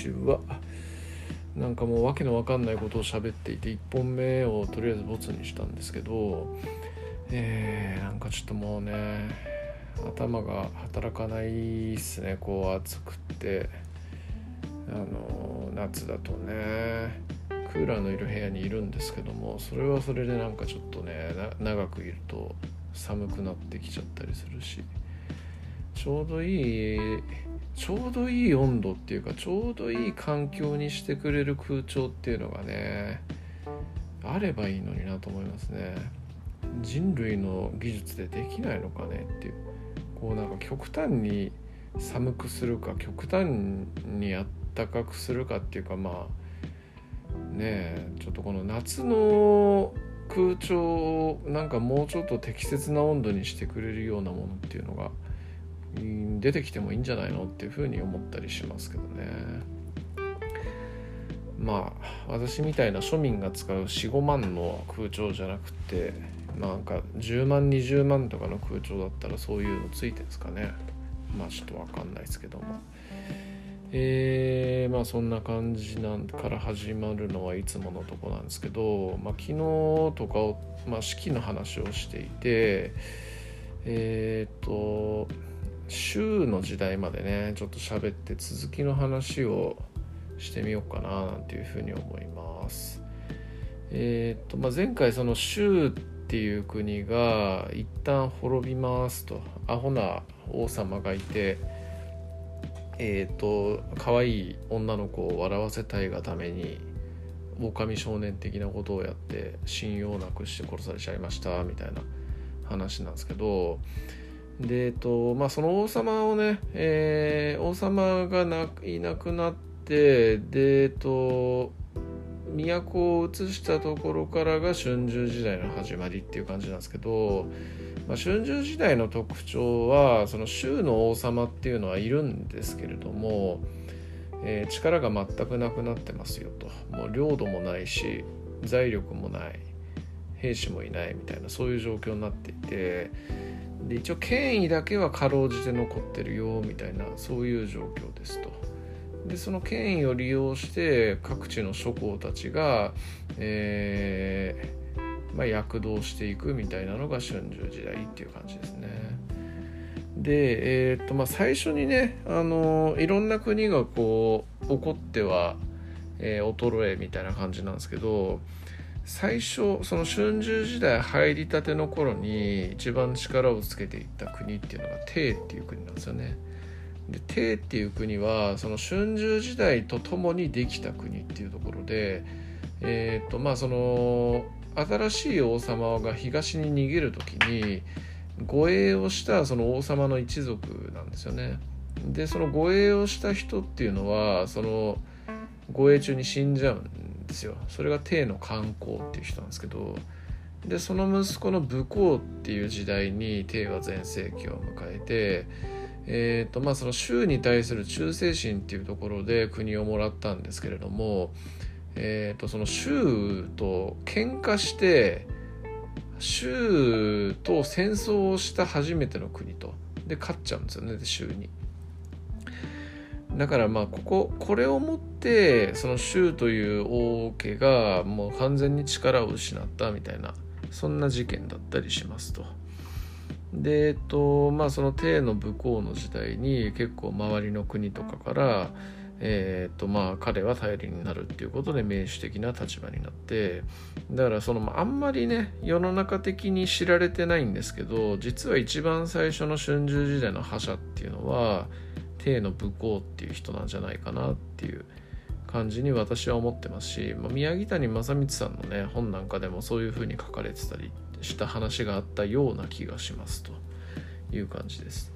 ちはなんかもう訳のわかんないことを喋っていて1本目をとりあえずボツにしたんですけどえー、なんかちょっともうね頭が働かないっすねこう暑くて。あの夏だとねクーラーのいる部屋にいるんですけどもそれはそれでなんかちょっとね長くいると寒くなってきちゃったりするしちょうどいいちょうどいい温度っていうかちょうどいい環境にしてくれる空調っていうのがねあればいいのになと思いますね。人類の技術でできないのかねっていう。こうなんか極端に寒くするか極端にあったかくするかっていうかまあねえちょっとこの夏の空調をなんかもうちょっと適切な温度にしてくれるようなものっていうのが出てきてもいいんじゃないのっていうふうに思ったりしますけどね。まあ私みたいな庶民が使う45万の空調じゃなくてなんか10万20万とかの空調だったらそういうのついてるんですかね。まあちょっと分かんないですけども。えー、まあそんな感じなんから始まるのはいつものとこなんですけど、まあ、昨日とかを、まあ、式の話をしていてえっ、と週の時代までねちょっと喋って続きの話をしてみようかななんていうふうに思います。えっ、ー、とまあ、前回その州っていう国が一旦滅びますとアホな王様がいてえっ、ー、と可愛い女の子を笑わせたいがために狼少年的なことをやって信用なくして殺されちゃいましたみたいな話なんですけどでえっとまあその王様をね、えー、王様がいなくなってでえっと都を移したところからが春秋時代の始まりっていう感じなんですけど、まあ、春秋時代の特徴はその州の王様っていうのはいるんですけれども、えー、力が全くなくなってますよと。もう領土もないし財力もない兵士もいないみたいなそういう状況になっていてで一応権威だけはかろうじて残ってるよみたいなそういう状況ですと。でその権威を利用して各地の諸侯たちが、えーまあ、躍動していくみたいなのが春秋時代っていう感じですね。で、えー、っとまあ、最初にねあのいろんな国がこう起こっては、えー、衰えみたいな感じなんですけど最初その春秋時代入りたての頃に一番力をつけていった国っていうのが帝っていう国なんですよね。で帝っていう国はその春秋時代とともにできた国っていうところでえっ、とまあその新しい王様が東に逃げる時に護衛をしたその王様の一族なんですよね。でその護衛をした人っていうのはその護衛中に死んじゃうんですよ。それが帝の観光っていう人なんですけどでその息子の武功っていう時代に帝は全盛期を迎えてえーとまあ、その州に対する忠誠心っていうところで国をもらったんですけれども、えー、とその州と喧嘩して州と戦争をした初めての国とで勝っちゃうんですよね州に。だからまあこここれをもってその州という王家がもう完全に力を失ったみたいなそんな事件だったりしますと。でえっとまあその帝の武功の時代に結構周りの国とかからえーとまあ、彼は頼りになるっていうことで民主的な立場になってだからそのあんまりね世の中的に知られてないんですけど実は一番最初の春秋時代の覇者っていうのは帝の武功っていう人なんじゃないかなっていう感じに私は思ってますし、まあ、宮城谷正光さんのね本なんかでもそういうふうに書かれてたりした話があったような気がしますという感じです。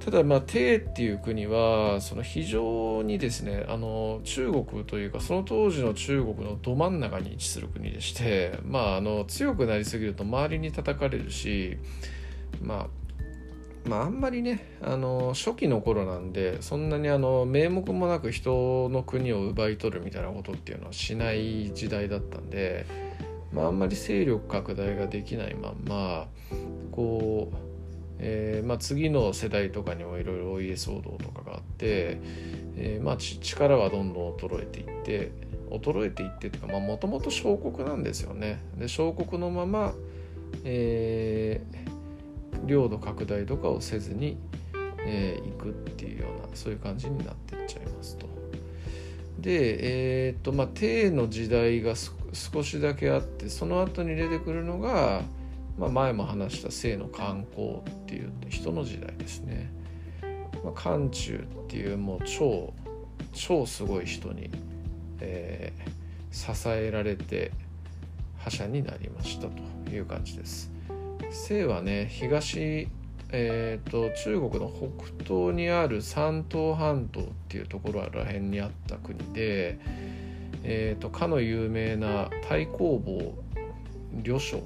ただまあ帝っていう国はその非常にですねあの中国というかその当時の中国のど真ん中に位置する国でしてまああの強くなりすぎると周りに叩かれるしまあまあ、あんまりねあの初期の頃なんでそんなにあの名目もなく人の国を奪い取るみたいなことっていうのはしない時代だったんでまあ、あんまり勢力拡大ができないまんまこうえーまあ、次の世代とかにもいろいろお家騒動とかがあって、えーまあ、力はどんどん衰えていって衰えていってっていうかもともと小国なんですよね。で小国のまま、えー、領土拡大とかをせずに、えー、行くっていうようなそういう感じになっていっちゃいますと。でえー、っとまあ帝の時代が少しだけあってその後に出てくるのが、まあ、前も話した清の観光っていう人の時代ですね。まあ、漢中っていうもう超超すごい人に、えー、支えられて覇者になりましたという感じです。清はね東えーと、中国の北東にある山東半島っていうところら辺にあった国で、えーと、かの有名な太公望呂将、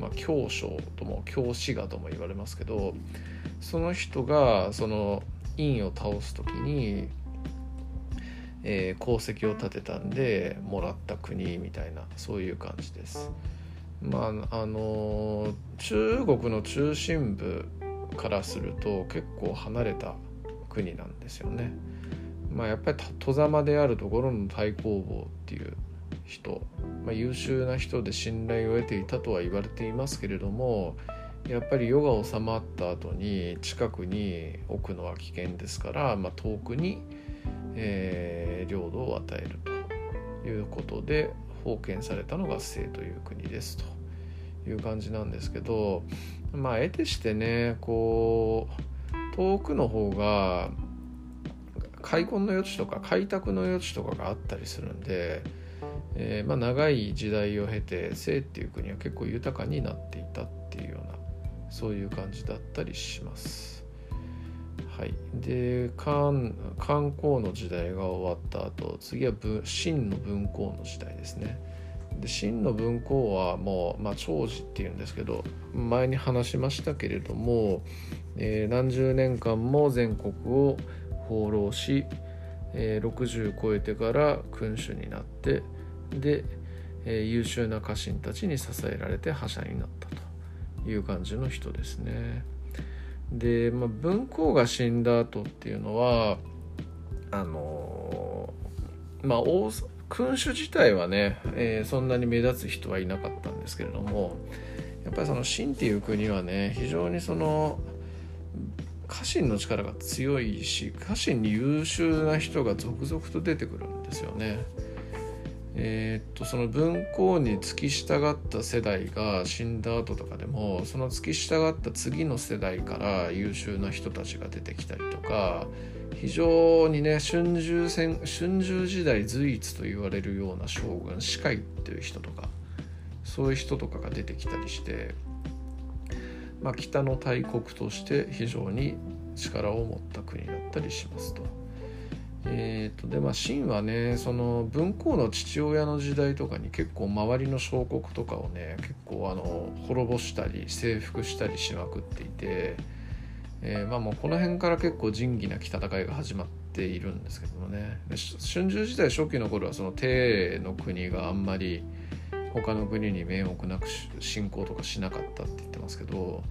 まあ、教将とも教師画とも言われますけどその人がその院を倒す時に、えー、功績を立てたんでもらった国みたいなそういう感じです。まああの中国の中心部からすると結構離れた国なんですよね。まあ、やっぱり戸様であるところの太公望っていう人、まあ、優秀な人で信頼を得ていたとは言われていますけれどもやっぱり世が収まった後に近くに置くのは危険ですから、まあ、遠くに、えー、領土を与えるということで封建されたのが清という国ですという感じなんですけどまあ得てしてねこう遠くの方が開墾の余地とか開拓の余地とかがあったりするんで、えー、まあ、長い時代を経て清っていう国は結構豊かになっていたっていうようなそういう感じだったりします。はい、で漢観光の時代が終わった後次は秦の文公の時代ですね。で真の文庫はもう、まあ、長寿っていうんですけど前に話しましたけれども、えー、何十年間も全国を放浪し、えー、60超えてから君主になってで、えー、優秀な家臣たちに支えられて覇者になったという感じの人ですね。で、まあ、文公が死んだ後っていうのはあのまあ大君主自体はね、えー、そんなに目立つ人はいなかったんですけれどもやっぱりその秦っていう国はね非常にその家臣の力が強いし家臣に優秀な人が続々と出てくるんですよね。えー、っとその文公に付き従った世代が死んだ後とかでもその付き従った次の世代から優秀な人たちが出てきたりとか非常にね春秋戦春秋時代随一と言われるような将軍司会っていう人とかそういう人とかが出てきたりして、まあ、北の大国として非常に力を持った国だったりしますと。えーとでまあ、秦はねその文公の父親の時代とかに結構周りの小国とかをね結構あの滅ぼしたり征服したりしまくっていて。えー、まあもうこの辺から結構仁義なき戦いが始まっているんですけどもね春秋時代初期の頃はその帝の国があんまり他の国に名目なく侵攻とかしなかったって言ってますけど、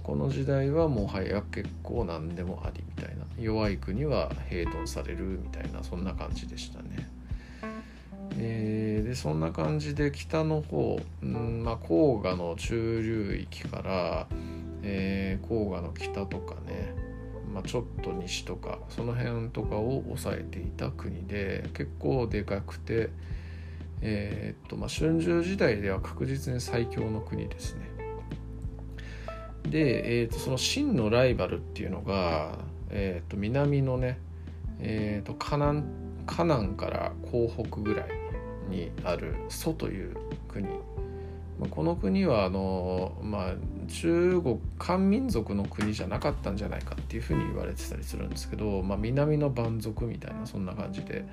この時代はもはや結構何でもありみたいな弱い国は併存されるみたいなそんな感じでしたね。えー、でそんな感じで北の方、うんまあ、黄河の中流域からえー、黄河の北とかね、まあ、ちょっと西とかその辺とかを抑えていた国で結構でかくて、えー、っとまあ、春秋時代では確実に最強の国ですね。で、えー、とその真のライバルっていうのが、えー、と南のね、えー、とカナンから港北ぐらいにある蘇という国この国はあの、まあ、中国漢民族の国じゃなかったんじゃないかっていうふうに言われてたりするんですけど、まあ、南の蛮族みたいなそんな感じで。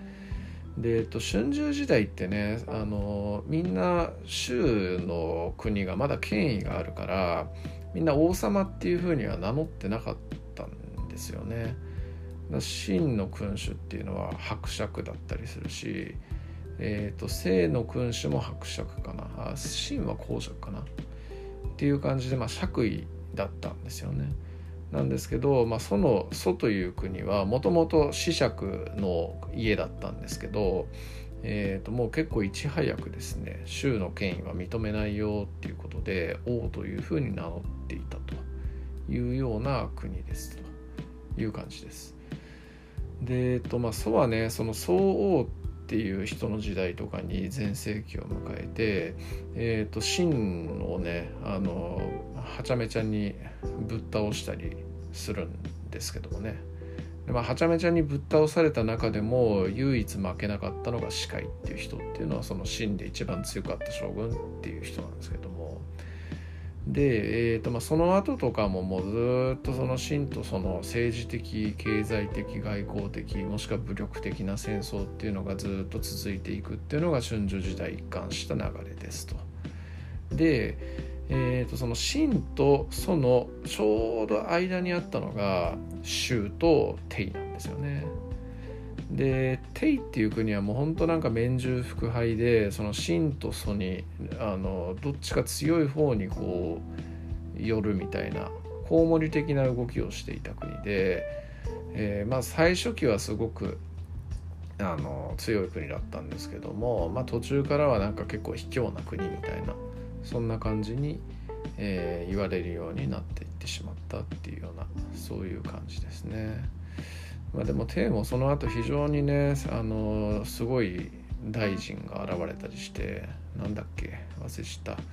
で、えっと、春秋時代ってねあのみんな州の国がまだ権威があるからみんな王様っていうふうには名乗ってなかったんですよね。真の君主っていうのは伯爵だったりするしえーと、清の君主も伯爵かな秦は公爵かなっていう感じで、まあ、爵位だったんですよね。なんですけど、まあ、その祖という国はもともと子爵の家だったんですけど、えー、ともう結構いち早くですね州の権威は認めないよっていうことで王というふうに名乗っていたというような国ですという感じです。で、えっとまあ、祖はねその宋王っていう人の時代とかに全盛期を迎えて、えーと、秦をねあのはちゃめちゃにぶっ倒したりするんですけどもねで、まあ、はちゃめちゃにぶっ倒された中でも唯一負けなかったのが司会っていう人っていうのはその秦で一番強かった将軍っていう人なんですけどもで、えーとまあ、その後とかももうずっとその秦とその政治的経済的外交的もしくは武力的な戦争っていうのがずっと続いていくっていうのが春秋時代一貫した流れですと。で、えー、とその秦とそのちょうど間にあったのが州と鄭なんですよね。でテイっていう国はもうほんとなんか面従腹背でその秦と蘇にあのどっちか強い方にこう寄るみたいなコウモリ的な動きをしていた国で、えー、まあ最初期はすごくあの強い国だったんですけども、まあ、途中からはなんか結構卑怯な国みたいなそんな感じに、えー、言われるようになっていってしまったっていうようなそういう感じですね。まあ、でもテーもその後非常にねあのすごい大臣が現れたりしてなんだっけ忘れちゃった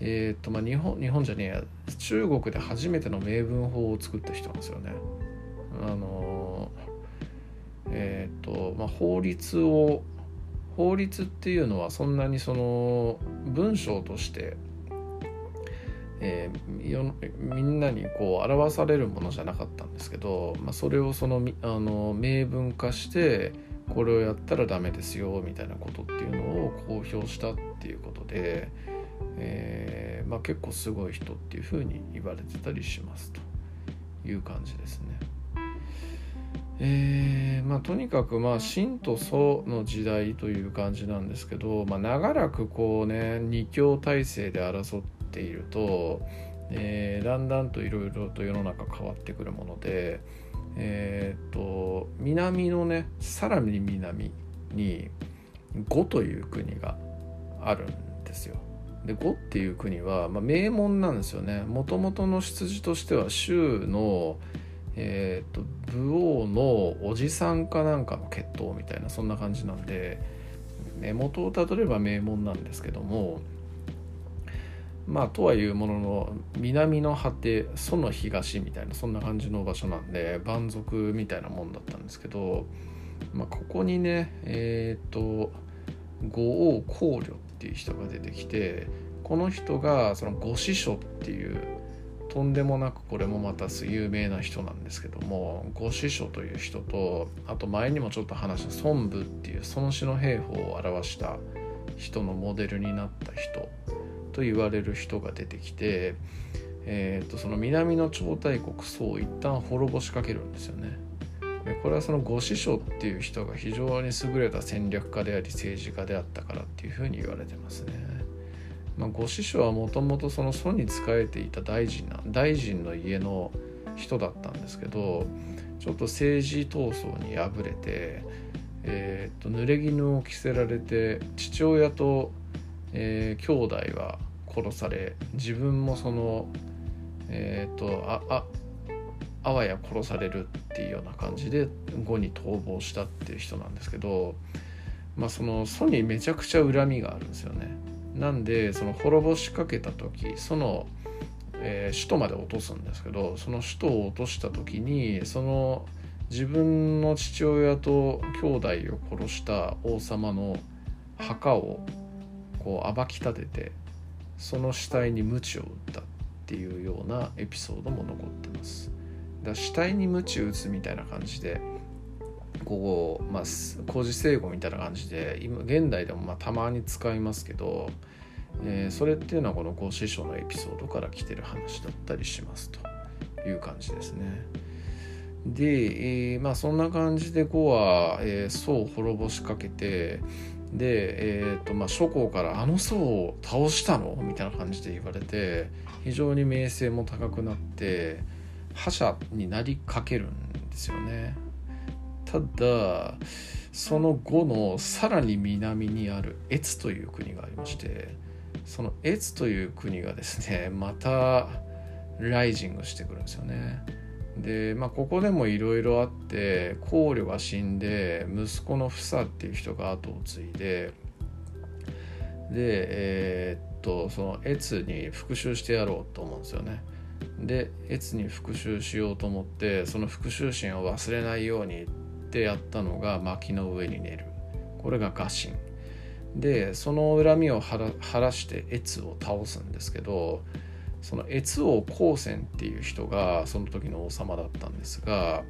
えっ、ー、とまあ日本日本じゃねえや中国で初めての明文法を作った人なんですよねあのえっ、ー、とまあ法律を法律っていうのはそんなにその文章としてえー、みんなにこう表されるものじゃなかったんですけど、まあ、それをそのあの明文化してこれをやったらダメですよみたいなことっていうのを公表したっていうことで、えー、まあ、結構すごい人っていうふうに言われてたりしますという感じですね。えーまあ、とにかくまあ秦と祖の時代という感じなんですけど、まあ、長らくこうね二強体制で争っていると、えー、だんだんといろいろと世の中変わってくるもので、えー、っと南のねさらに南に呉という国があるんですよ。で呉っていう国は、まあ、名門なんですよね。もともとの出自としては州のええーと、武王のおじさんかなんかの血統みたいなそんな感じなんで、ね、元をたどれば名門なんですけどもまあとはいうものの南の果てその東みたいなそんな感じの場所なんで蛮族みたいなもんだったんですけど、まあ、ここにねえっ、ー、と五王考慮っていう人が出てきてこの人がその五師匠っていうとんでもなくこれもまた有名な人なんですけども五師匠という人とあと前にもちょっと話した孫武っていう孫子の兵法を表した人のモデルになった人と言われる人が出てきて、えーと、その南の超大国宋を一旦滅ぼしかけるんですよね。でこれはその五師匠っていう人が非常に優れた戦略家であり政治家であったからっていうふうに言われてますね。まあ、ご師匠はもともとその祖に仕えていた大臣な大臣の家の人だったんですけどちょっと政治闘争に敗れて、えー、と濡れ衣を着せられて父親と、えー、兄弟は殺され自分もそのえっ、とあああわや殺されるっていうような感じで後に逃亡したっていう人なんですけど、まあ、その祖にめちゃくちゃ恨みがあるんですよね。なんでその滅ぼしかけた時その、えー、首都まで落とすんですけどその首都を落とした時にその自分の父親と兄弟を殺した王様の墓をこう暴き立ててその死体に鞭を打ったっていうようなエピソードも残ってます。だ死体に鞭打つみたいな感じでこうまあ工事整合みたいな感じで今現代でもまあたまに使いますけど、えー、それっていうのはこのご師匠のエピソードから来てる話だったりしますという感じですね。で、えー、まあそんな感じで呉は、えー、宋を滅ぼしかけてで、えーとまあ、諸侯から「あの宋を倒したの?」みたいな感じで言われて非常に名声も高くなって覇者になりかけるんですよねただその後のさらに南にある越という国がありましてその越という国がですねまたライジングしてくるんですよね。でまあここでもいろいろあって考慮が死んで息子の房っていう人が後を継いででえー、っとその越に復讐してやろうと思うんですよね。で越に復讐しようと思ってその復讐心を忘れないようにってやったのが薪の上に寝るこれが臥薪でその恨みを晴らして越を倒すんですけどその越王光線っていう人がその時の王様だったんですが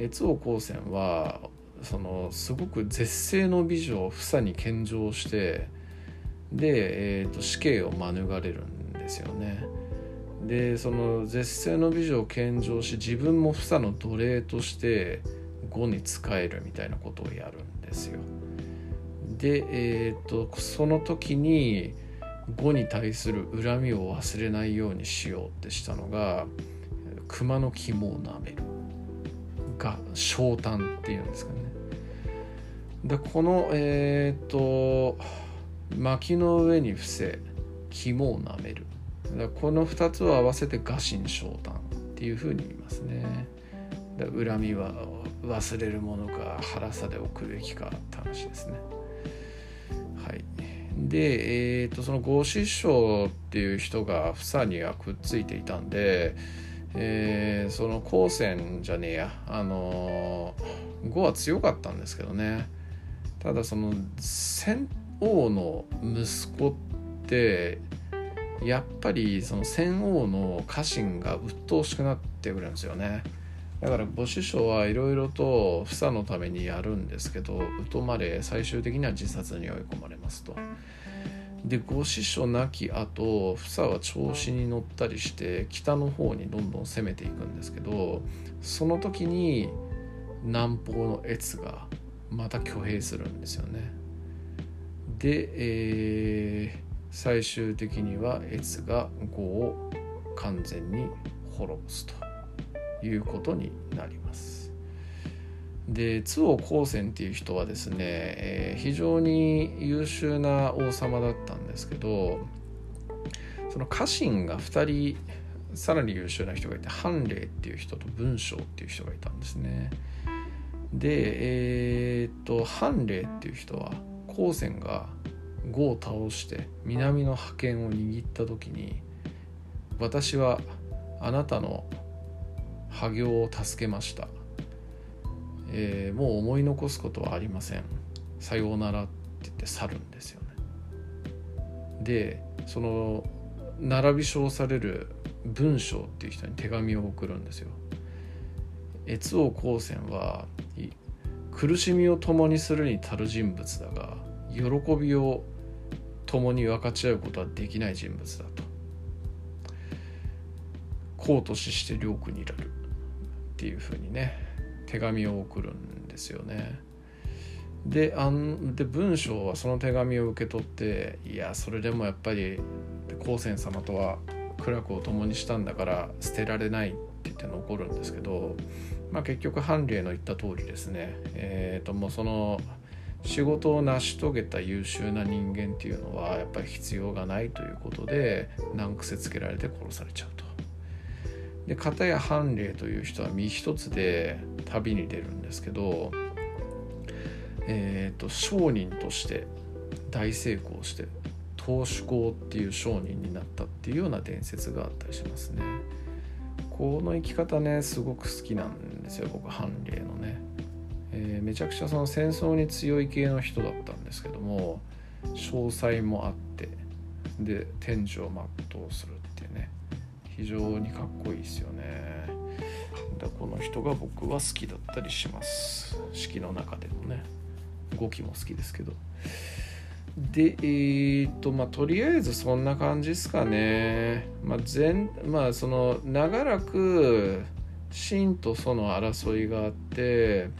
越王光線はそのすごく絶世の美女を房に献上してで、えーと、死刑を免れるんですよね。でその絶世の美女を献上し自分も房の奴隷として語に仕えるみたいなことをやるんですよ。で、えーと、その時に語に対する恨みを忘れないようにしようってしたのが熊の肝を舐めるが昇胆っていうんですかね。でこのえっ、ー、と薪の上に伏せ肝を舐めるこの2つを合わせて臥薪嘗胆っていうふうに言いますね恨みは忘れるものか腹さで送るべきかって話ですね。はい。で、えーと、その合師匠っていう人が房にはくっついていたんで、えー、その光線じゃねえや。あの呉は強かったんですけどね。ただその戦王の息子ってやっぱりその戦王の家臣が鬱陶しくなってくるんですよね。だからご師匠はいろいろと房のためにやるんですけど疎まれ最終的には自殺に追い込まれますと。でご師匠亡き後房は調子に乗ったりして北の方にどんどん攻めていくんですけどその時に南方の越がまた挙兵するんですよね。で、えー、最終的には越が呉を完全に滅ぼすということになります。で津王光線っていう人はですね、えー、非常に優秀な王様だったんですけどその家臣が2人さらに優秀な人がいて判例っていう人と文章っていう人がいたんですね。でえー、っと判例っていう人は光線が呉を倒して南の覇権を握った時に私はあなたの破行を助けました、えー、もう思い残すことはありません。さようならって言って去るんですよね。でその並び称される文章っていう人に手紙を送るんですよ。越王光線は苦しみを共にするに足る人物だが喜びを共に分かち合うことはできない人物だと。公と死して領区にいられる。っていうふうにね手紙を送るんですよねであんで文章はその手紙を受け取っていやそれでもやっぱり光線様とは苦楽を共にしたんだから捨てられないって言って残るんですけど、まあ、結局判例の言った通りですねえ、ー、ともうその仕事を成し遂げた優秀な人間っていうのはやっぱり必要がないということで難癖つけられて殺されちゃうと。で片や判例という人は身一つで旅に出るんですけど、えーと、商人として大成功して投手公っていう商人になったっていうような伝説があったりしますね。この生き方ねすごく好きなんですよ僕判例のね。えー、めちゃくちゃその戦争に強い系の人だったんですけども詳細もあってで天寿を全うする非常にかっこいいですよね。だこの人が僕は好きだったりします。式の中でもね。語気も好きですけど。でえー、っとまあとりあえずそんな感じですかね。まあ全まあその長らく真とその争いがあって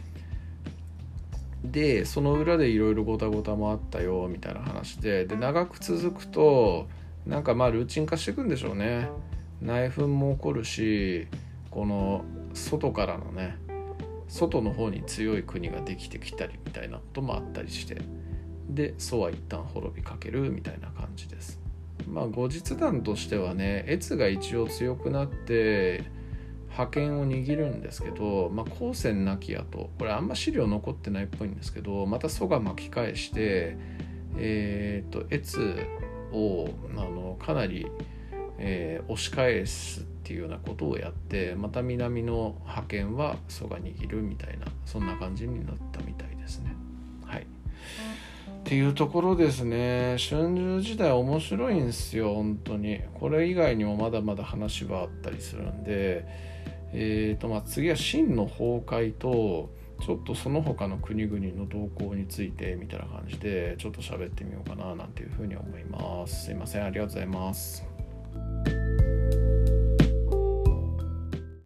でその裏でいろいろごたごたもあったよみたいな話で。で長く続くとなんかまあルーチン化していくんでしょうね。内紛も起こるしこの外からのね外の方に強い国ができてきたりみたいなこともあったりしてで蘇は一旦滅びかけるみたいな感じです。まあ後日談としてはね越が一応強くなって覇権を握るんですけど、まあ、後世なき後これあんま資料残ってないっぽいんですけどまた蘇が巻き返してえっ、と越をあのかなり、えー、押し返すっていうようなことをやってまた南の覇権は蘇が握るみたいなそんな感じになったみたいですね。はい、っていうところですね春秋時代面白いんですよ本当にこれ以外にもまだまだ話はあったりするんでえーとまあ、次は秦の崩壊とちょっとその他の国々の動向についてみたいな感じでちょっと喋ってみようかななんていうふうに思います。すいません、ありがとうございます。